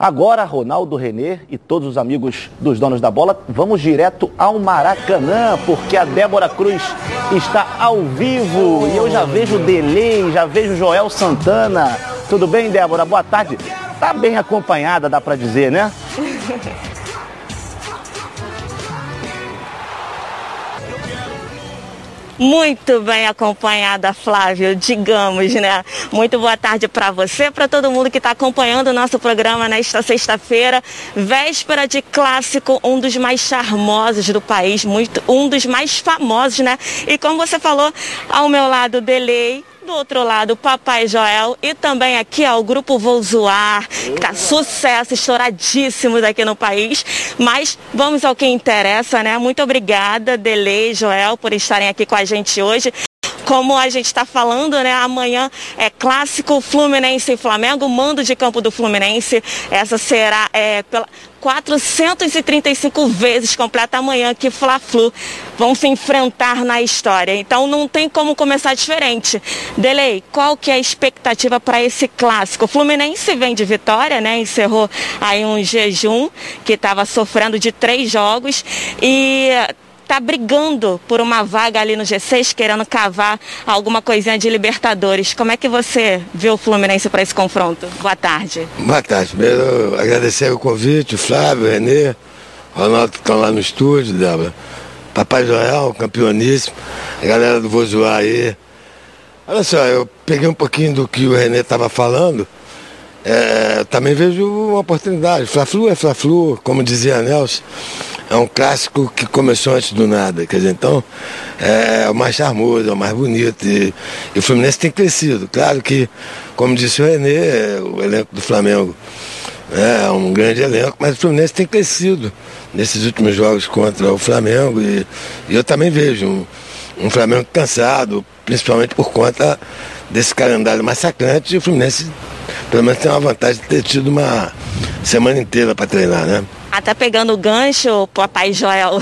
Agora, Ronaldo Renê e todos os amigos dos donos da bola, vamos direto ao Maracanã, porque a Débora Cruz está ao vivo e eu já vejo o Delay, já vejo o Joel Santana. Tudo bem, Débora? Boa tarde. Tá bem acompanhada, dá para dizer, né? muito bem acompanhada, Flávio, digamos, né? Muito boa tarde para você, para todo mundo que está acompanhando o nosso programa nesta sexta-feira, véspera de clássico, um dos mais charmosos do país, muito, um dos mais famosos, né? E como você falou, ao meu lado, Delay, do outro lado, Papai Joel e também aqui ó, o grupo Vou Zoar, que tá sucesso, estouradíssimo daqui no país. Mas vamos ao que interessa, né? Muito obrigada, Delei, Joel, por estarem aqui com a gente hoje como a gente está falando, né? Amanhã é clássico Fluminense e Flamengo, mando de campo do Fluminense. Essa será é, pela 435 vezes completa amanhã que Fla-Flu vão se enfrentar na história. Então não tem como começar diferente. Delei, qual que é a expectativa para esse clássico? O Fluminense vem de vitória, né? Encerrou aí um jejum que estava sofrendo de três jogos e está brigando por uma vaga ali no G6, querendo cavar alguma coisinha de Libertadores. Como é que você viu o Fluminense para esse confronto? Boa tarde. Boa tarde. Primeiro, agradecer o convite, o Flávio, o Renê, Ronaldo que estão lá no estúdio, Débora. Papai Joel, campeoníssimo, a galera do Vou Zoar aí. Olha só, eu peguei um pouquinho do que o Renê estava falando. É, também vejo uma oportunidade. Fla-Flu é Fla-Flu, como dizia Nelson é um clássico que começou antes do nada. Quer dizer, então é o mais charmoso, é o mais bonito. E, e o Fluminense tem crescido. Claro que, como disse o Renê, o elenco do Flamengo é um grande elenco, mas o Fluminense tem crescido nesses últimos jogos contra o Flamengo. E, e eu também vejo um, um Flamengo cansado, principalmente por conta desse calendário massacrante. E o Fluminense, pelo menos, tem uma vantagem de ter tido uma semana inteira para treinar, né? Até pegando o gancho, papai Joel,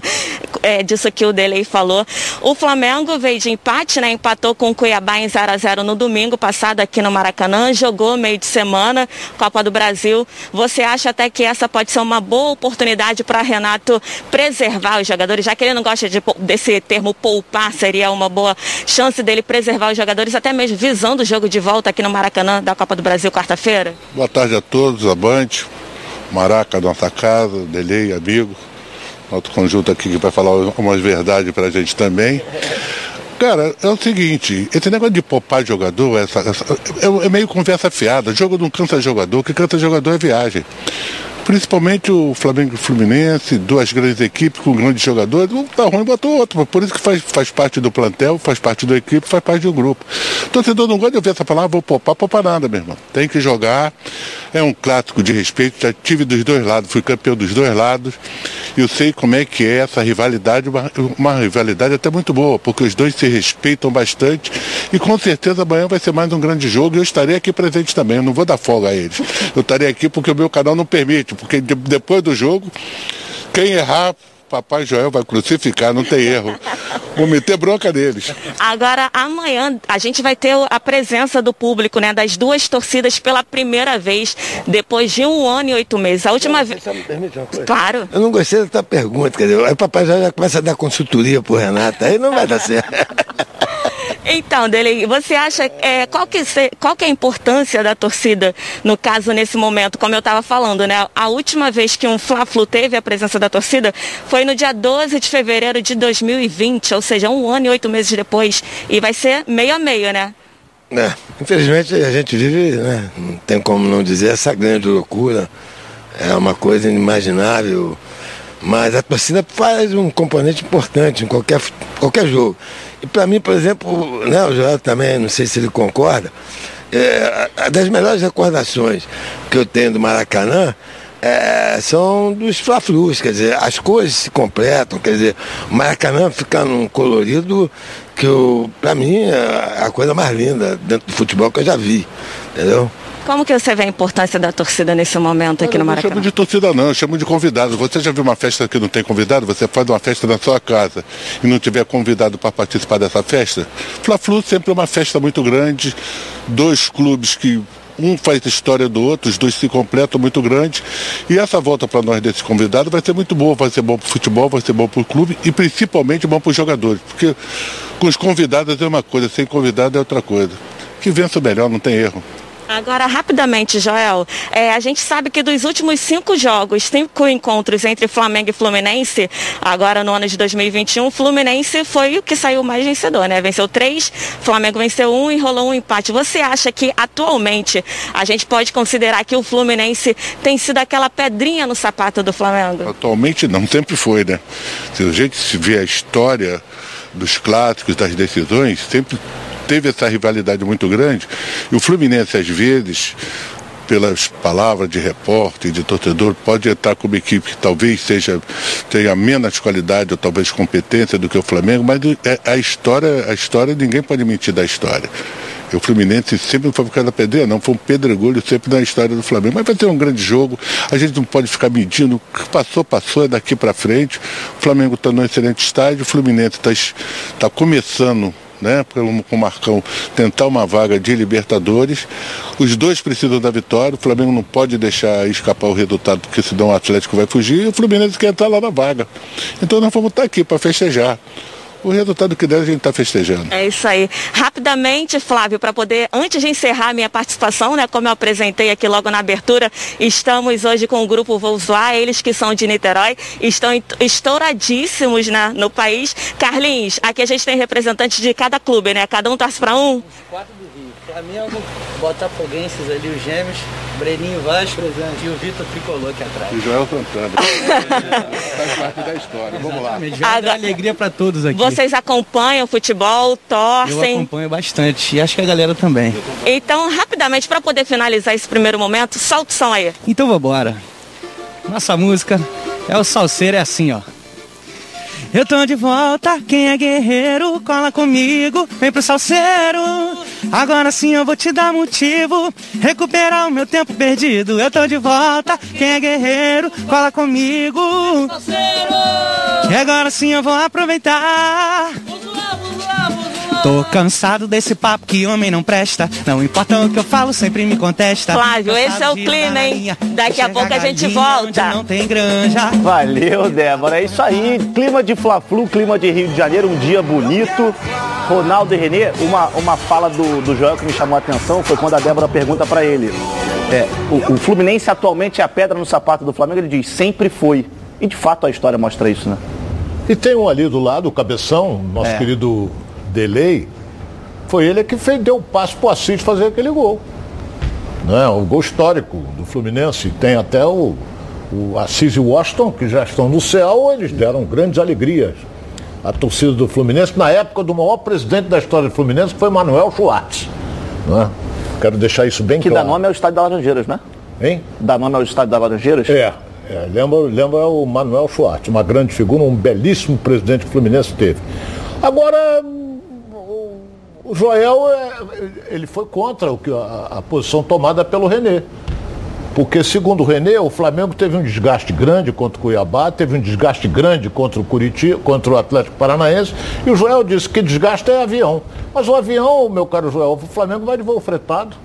é, disso que o Delei falou. O Flamengo veio de empate, né? Empatou com o Cuiabá em 0 a 0 no domingo passado aqui no Maracanã, jogou meio de semana, Copa do Brasil. Você acha até que essa pode ser uma boa oportunidade para Renato preservar os jogadores, já que ele não gosta de, desse termo poupar, seria uma boa chance dele preservar os jogadores, até mesmo visando o jogo de volta aqui no Maracanã da Copa do Brasil quarta-feira? Boa tarde a todos, Abante. Maraca, nossa casa, Delei, amigo, outro conjunto aqui que vai falar umas verdades pra gente também. Cara, é o seguinte, esse negócio de poupar jogador, essa, essa é, é, meio conversa fiada. Jogo não cansa jogador, que cansa jogador é viagem. Principalmente o Flamengo e o Fluminense, duas grandes equipes com grandes jogadores, um tá ruim, botou outro. Por isso que faz, faz parte do plantel, faz parte da equipe, faz parte do grupo. Torcedor não gosta de ouvir essa palavra, vou poupar, poupar nada, meu irmão. Tem que jogar. É um clássico de respeito, já tive dos dois lados, fui campeão dos dois lados. E eu sei como é que é essa rivalidade, uma, uma rivalidade até muito boa, porque os dois se respeitam bastante. E com certeza amanhã vai ser mais um grande jogo e eu estarei aqui presente também. Eu não vou dar folga a eles. Eu estarei aqui porque o meu canal não permite, porque depois do jogo, quem errar Papai Joel vai crucificar, não tem erro. Vou meter bronca neles. Agora, amanhã, a gente vai ter a presença do público, né? Das duas torcidas pela primeira vez, depois de um ano e oito meses. A última vez. Claro. Eu não gostei dessa pergunta, quer dizer, aí o Papai Joel já começa a dar consultoria pro Renato, aí não vai dar certo. Então, Dele, você acha é, qual, que, qual que é a importância da torcida, no caso, nesse momento, como eu estava falando, né? A última vez que um Fla-Flu teve a presença da torcida foi no dia 12 de fevereiro de 2020, ou seja, um ano e oito meses depois. E vai ser meio a meio, né? É, infelizmente a gente vive, né? Não tem como não dizer, essa grande loucura. É uma coisa inimaginável. Mas a torcida faz um componente importante em qualquer, qualquer jogo. E para mim, por exemplo, né, o Joel também, não sei se ele concorda, é, das melhores recordações que eu tenho do Maracanã é, são dos Fla-Flus, quer dizer, as cores se completam, quer dizer, o Maracanã fica num colorido que, para mim, é a coisa mais linda dentro do futebol que eu já vi, entendeu? Como que você vê a importância da torcida nesse momento aqui no Maracanã? Eu não chamo de torcida não, eu chamo de convidado. Você já viu uma festa que não tem convidado? Você faz uma festa na sua casa e não tiver convidado para participar dessa festa? Fla-Flu sempre é uma festa muito grande, dois clubes que um faz história do outro, os dois se completam muito grande. E essa volta para nós desse convidado vai ser muito boa, vai ser bom para o futebol, vai ser bom para o clube e principalmente bom para os jogadores. Porque com os convidados é uma coisa, sem convidado é outra coisa. Que vença o melhor, não tem erro. Agora, rapidamente, Joel, é, a gente sabe que dos últimos cinco jogos, cinco encontros entre Flamengo e Fluminense, agora no ano de 2021, Fluminense foi o que saiu mais vencedor, né? Venceu três, Flamengo venceu um e rolou um empate. Você acha que atualmente a gente pode considerar que o Fluminense tem sido aquela pedrinha no sapato do Flamengo? Atualmente não, sempre foi, né? Se a gente vê a história dos clássicos, das decisões, sempre teve essa rivalidade muito grande. E o Fluminense, às vezes, pelas palavras de repórter de torcedor, pode entrar como equipe que talvez seja, tenha menos qualidade ou talvez competência do que o Flamengo, mas é, a história, a história ninguém pode mentir da história. O Fluminense sempre foi por causa da pedreira, não, foi um pedregulho sempre na história do Flamengo. Mas vai ter um grande jogo, a gente não pode ficar medindo, o que passou, passou, é daqui para frente. O Flamengo está num excelente estádio, o Fluminense está tá começando né, com o Marcão tentar uma vaga de Libertadores. Os dois precisam da vitória, o Flamengo não pode deixar escapar o resultado, porque senão o Atlético vai fugir e o Fluminense quer entrar lá na vaga. Então nós vamos estar aqui para festejar o resultado que der a gente está festejando. É isso aí. Rapidamente, Flávio, para poder, antes de encerrar a minha participação, né, como eu apresentei aqui logo na abertura, estamos hoje com o grupo Volkswagen, eles que são de Niterói, estão estouradíssimos né, no país. Carlinhos, aqui a gente tem representantes de cada clube, né? Cada um torce para um? Quatro do Rio. Flamengo, Botafoguenses ali, os gêmeos, Breninho Vasco Presente. e o Vitor Tricolor aqui atrás. E Joel Santana. Faz parte da história. Vamos lá. Agora, alegria para todos aqui. Vocês acompanham o futebol, torcem? Eu acompanho bastante e acho que a galera também. Então, rapidamente, para poder finalizar esse primeiro momento, solta o som aí. Então vambora. Nossa música é o Salseiro, é assim, ó. Eu tô de volta, quem é guerreiro, cola comigo, vem pro salseiro. Agora sim eu vou te dar motivo, recuperar o meu tempo perdido. Eu tô de volta, quem é guerreiro, cola comigo. E agora sim eu vou aproveitar. Tô cansado desse papo que homem não presta. Não importa o que eu falo, sempre me contesta. Flávio, esse é o clima, hein? Daqui a pouco a gente volta. Não tem granja. Valeu, Débora. É isso aí. Clima de Fla-Flu, clima de Rio de Janeiro, um dia bonito. Ronaldo e Renê, uma, uma fala do, do Joel que me chamou a atenção foi quando a Débora pergunta para ele. É, o, o Fluminense atualmente é a pedra no sapato do Flamengo. Ele diz, sempre foi. E de fato a história mostra isso, né? E tem um ali do lado, o Cabeção, nosso É. querido Delay, foi ele que fez, deu o passo pro Assis fazer aquele gol. Né? O gol histórico do Fluminense. Tem até o, o Assis e o Washington, que já estão no céu, eles deram grandes alegrias à torcida do Fluminense, na época do maior presidente da história do Fluminense, que foi Manuel Schwartz. Né? Quero deixar isso bem Que dá claro. nome ao Estádio da Laranjeiras, né? Hein? Dá nome ao Estádio da Laranjeiras? É, é, lembra, lembra o Manuel Schwartz, uma grande figura, um belíssimo presidente que o Fluminense teve. Agora, o, o Joel, é, ele foi contra o que, a, posição tomada pelo Renê. Porque, segundo o Renê, o Flamengo teve um desgaste grande contra o Cuiabá, teve um desgaste grande contra o Curitiba, contra o Atlético Paranaense, e o Joel disse que desgaste é avião. Mas o avião, meu caro Joel, o Flamengo vai de voo fretado.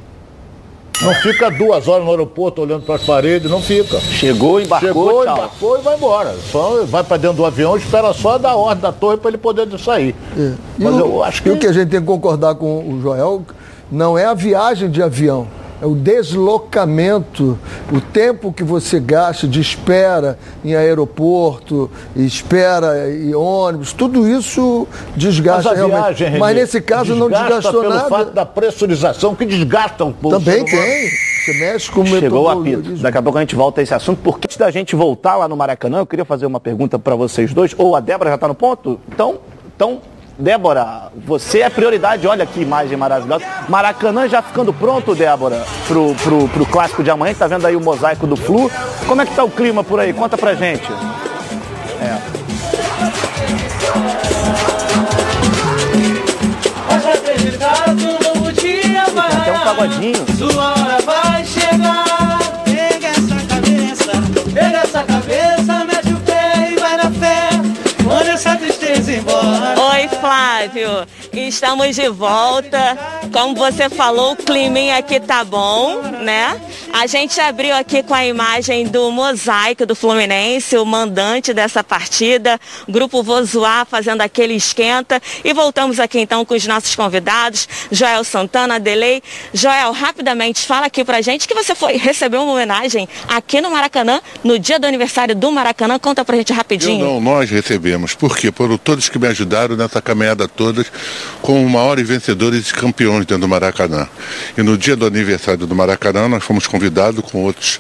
Não fica duas horas no aeroporto olhando para as paredes, não fica. Chegou, embarcou, Chegou, tchau. embarcou e vai embora. Só vai para dentro do avião, espera só dar ordem da torre para ele poder sair. E, Mas o, eu acho e o que- que a gente tem que concordar com o Joel não é a viagem de avião, é o deslocamento, o tempo que você gasta de espera em aeroporto, espera em ônibus, tudo isso Mas desgasta a realmente. viagem, Renê, Mas nesse caso não desgasta desgastou pelo nada. fato da pressurização que desgasta um pouco. Também tem. Você mexe com o Chegou o apito. Daqui a pouco a gente volta a esse assunto. Porque antes da gente voltar lá no Maracanã, eu queria fazer uma pergunta para vocês dois. Ou a Débora já está no ponto? Então, então, Débora, você é prioridade. Olha que imagem maravilhosa. Maracanã já ficando pronto, Débora, pro, pro, pro clássico de amanhã. Tá vendo aí o mosaico do Flu. Como é que tá o clima por aí? Conta pra gente. Tem um pagodinho. Flávio. Estamos de volta. Como você falou, o climinha aqui tá bom, né? A gente abriu aqui com a imagem do mosaico do Fluminense, o mandante dessa partida, grupo Vozoar fazendo aquele esquenta. E voltamos aqui então com os nossos convidados, Joel Santana, Delei. Joel, rapidamente, fala aqui pra gente que você foi receber uma homenagem aqui no Maracanã, no dia do aniversário do Maracanã. Conta pra gente rapidinho. Eu não, nós recebemos. Por quê? Por todos que me ajudaram nessa caminhada toda como maiores vencedores e campeões dentro do Maracanã. E no dia do aniversário do Maracanã, nós fomos convidados com outros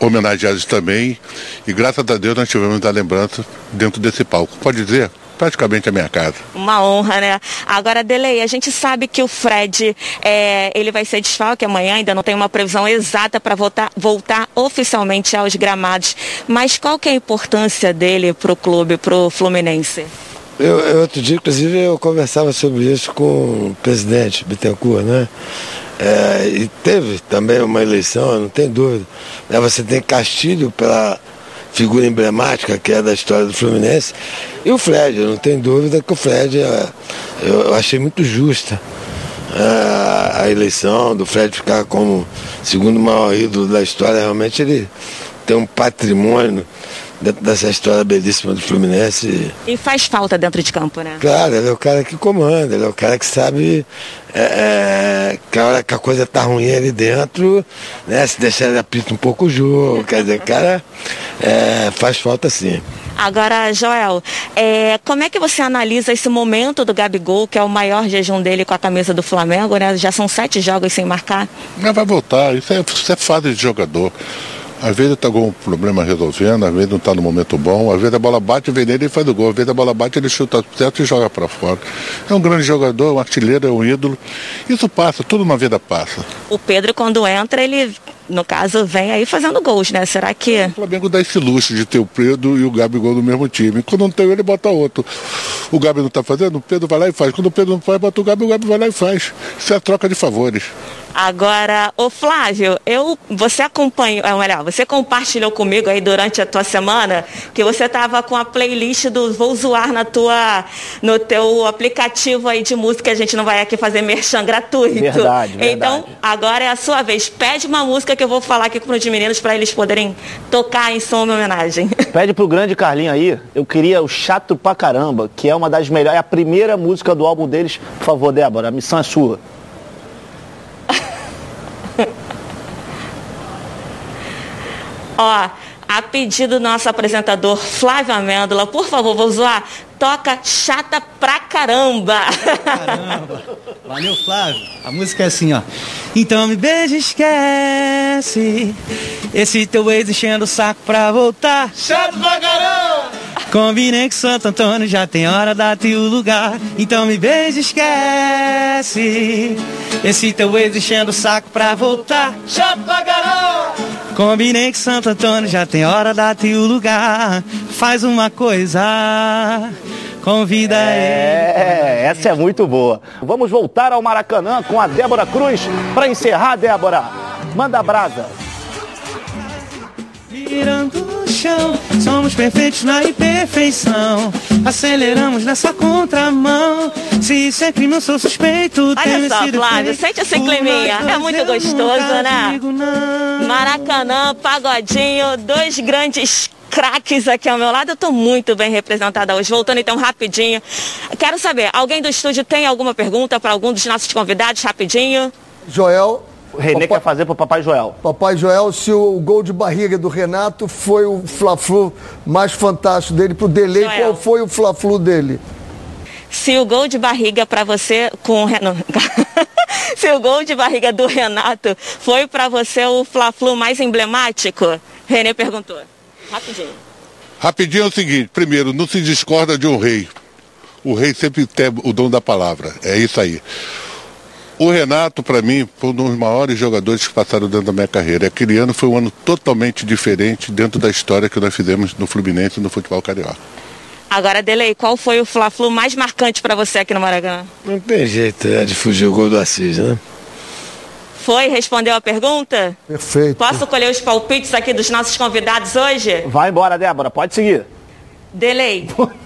homenageados também. E graças a Deus nós tivemos a lembrança dentro desse palco. Pode dizer? praticamente a minha casa. Uma honra, né? Agora, Delei, a gente sabe que o Fred, é, ele vai ser desfalque amanhã, ainda não tem uma previsão exata para voltar, voltar oficialmente aos gramados. Mas qual que é a importância dele para o clube, para o Fluminense? Eu, eu, outro dia, inclusive, eu conversava sobre isso com o presidente Bittencourt, né? É, e teve também uma eleição, não tem dúvida. Né? Você tem Castilho pela figura emblemática que é da história do Fluminense. E o Fred, não tenho dúvida que o Fred, é, eu achei muito justa é, a eleição do Fred ficar como segundo maior ídolo da história. Realmente ele tem um patrimônio dentro dessa história belíssima do Fluminense. E faz falta dentro de campo, né? Claro, ele é o cara que comanda, ele é o cara que sabe é, é, que a hora que a coisa tá ruim ali dentro, né? Se deixar ele apita um pouco o jogo, quer dizer, cara, é, faz falta sim. Agora, Joel, é, como é que você analisa esse momento do Gabigol, que é o maior jejum dele com a camisa do Flamengo, né? Já são sete jogos sem marcar. Mas vai voltar, isso é, isso é fase de jogador. Às vezes está com um problema resolvendo, às vezes não está no momento bom, às vezes a bola bate, vem nele e faz o gol, às vezes a bola bate, ele chuta certo e joga para fora. É um grande jogador, um artilheiro, é um ídolo. Isso passa, tudo na vida passa. O Pedro, quando entra, ele no caso, vem aí fazendo gols, né? Será que. O Flamengo dá esse luxo de ter o Pedro e o Gabigol no mesmo time. Quando não tem ele, bota outro. O Gabi não está fazendo, o Pedro vai lá e faz. Quando o Pedro não faz, bota o Gabi, o Gabi vai lá e faz. Isso é a troca de favores. Agora, o Flávio, eu, você acompanhou, é melhor, você compartilhou comigo aí durante a tua semana que você estava com a playlist do Vou Zoar na tua, no teu aplicativo aí de música, a gente não vai aqui fazer merchan gratuito. Verdade, verdade. Então, agora é a sua vez. Pede uma música que eu vou falar aqui para os meninos para eles poderem tocar em som em homenagem. Pede pro grande Carlinho aí, eu queria o Chato Pra Caramba, que é uma das melhores, é a primeira música do álbum deles. Por favor, Débora, a missão é sua. Ó, a pedido do nosso apresentador Flávio Amêndola, por favor, vou zoar, toca chata pra caramba. Caramba. Valeu, Flávio. A música é assim, ó. Então me beija, esquece. Esse teu ex enchendo o saco pra voltar. Chato pra caramba! Combinei com Santo Antônio, já tem hora, data e o lugar. Então me beija, esquece. Esse teu ex enchendo o saco pra voltar. Chato pra caramba! Combinei com Santo Antônio, já tem hora, data e o lugar. Faz uma coisa, convida É, essa é muito boa. Vamos voltar ao Maracanã com a Débora Cruz para encerrar, Débora. Manda brasa. Virando o chão, somos perfeitos na imperfeição. Aceleramos nessa contramão. Se isso é crime, eu sou suspeito. tenho Olha só, sido Flávio, sente climinha. nós É muito gostoso, né? Maracanã, Pagodinho, dois grandes craques aqui ao meu lado. Eu estou muito bem representada hoje. Voltando então rapidinho. Quero saber, alguém do estúdio tem alguma pergunta para algum dos nossos convidados? Rapidinho. Joel, O Renê Papai- quer fazer pro Papai Joel. Papai Joel, se o gol de barriga do Renato foi o Fla-Flu mais fantástico dele pro Delay, Joel. qual foi o Fla-Flu dele? Se o gol de barriga para você com o Renato. Se o gol de barriga do Renato foi para você o Fla-Flu mais emblemático? Renê perguntou. Rapidinho. Rapidinho é o seguinte, primeiro, não se discorda de um rei. O rei sempre tem o dom da palavra. É isso aí. O Renato, para mim, foi um dos maiores jogadores que passaram dentro da minha carreira. Aquele ano foi um ano totalmente diferente dentro da história que nós fizemos no Fluminense e no futebol carioca. Agora, Delei, qual foi o Fla-Flu mais marcante para você aqui no Maracanã? Não tem jeito né, de fugir o gol do Assis, né? Foi? Respondeu a pergunta? Perfeito. Posso colher os palpites aqui dos nossos convidados hoje? Vai embora, Débora, pode seguir. Delei.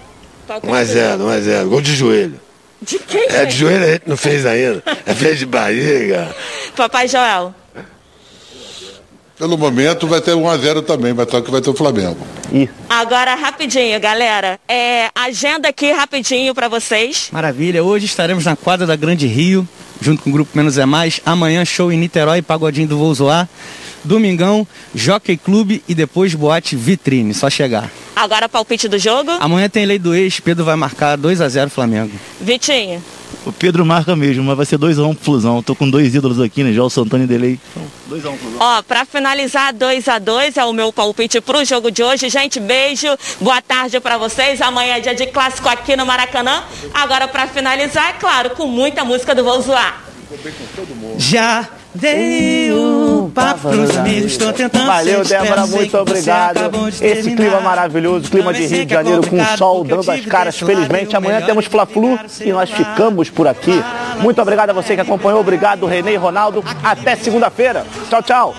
1x0, 1x0. Gol de joelho. De quem? É, de joelho a gente não fez ainda. É fez de barriga. Papai Joel. Pelo momento vai ter 1x0 também, mas só que vai ter o Flamengo. Ih, Agora, rapidinho, galera. É, agenda aqui rapidinho pra vocês. Maravilha, hoje estaremos na quadra da Grande Rio, junto com o Grupo Menos é Mais. Amanhã, show em Niterói, Pagodinho do Vou Zoar. Domingão, Jockey Clube e depois Boate Vitrine, só chegar. Agora, palpite do jogo. Amanhã tem lei do ex, Pedro vai marcar 2 a 0 Flamengo. Vitinho. O Pedro marca mesmo, mas vai ser 2x1 pro Flusão. Tô com dois ídolos aqui, né? Já o Santana e Delay. Então, 2x1 Flusão. Ó, pra finalizar, 2 a 2 é o meu palpite pro jogo de hoje. Gente, beijo, boa tarde pra vocês. Amanhã é dia de clássico aqui no Maracanã. Agora, pra finalizar, é claro, com muita música do Vou Zoar. Já dei o papo pros amigos, tô tentando Valeu, Débora, muito obrigado. Esse clima maravilhoso, clima de Rio de quer Janeiro com sol dando as caras. Felizmente, amanhã temos Fla-Flu e nós ficamos por aqui. Muito obrigado a você que acompanhou. Obrigado, Renê e Ronaldo. Até segunda-feira. Tchau, tchau.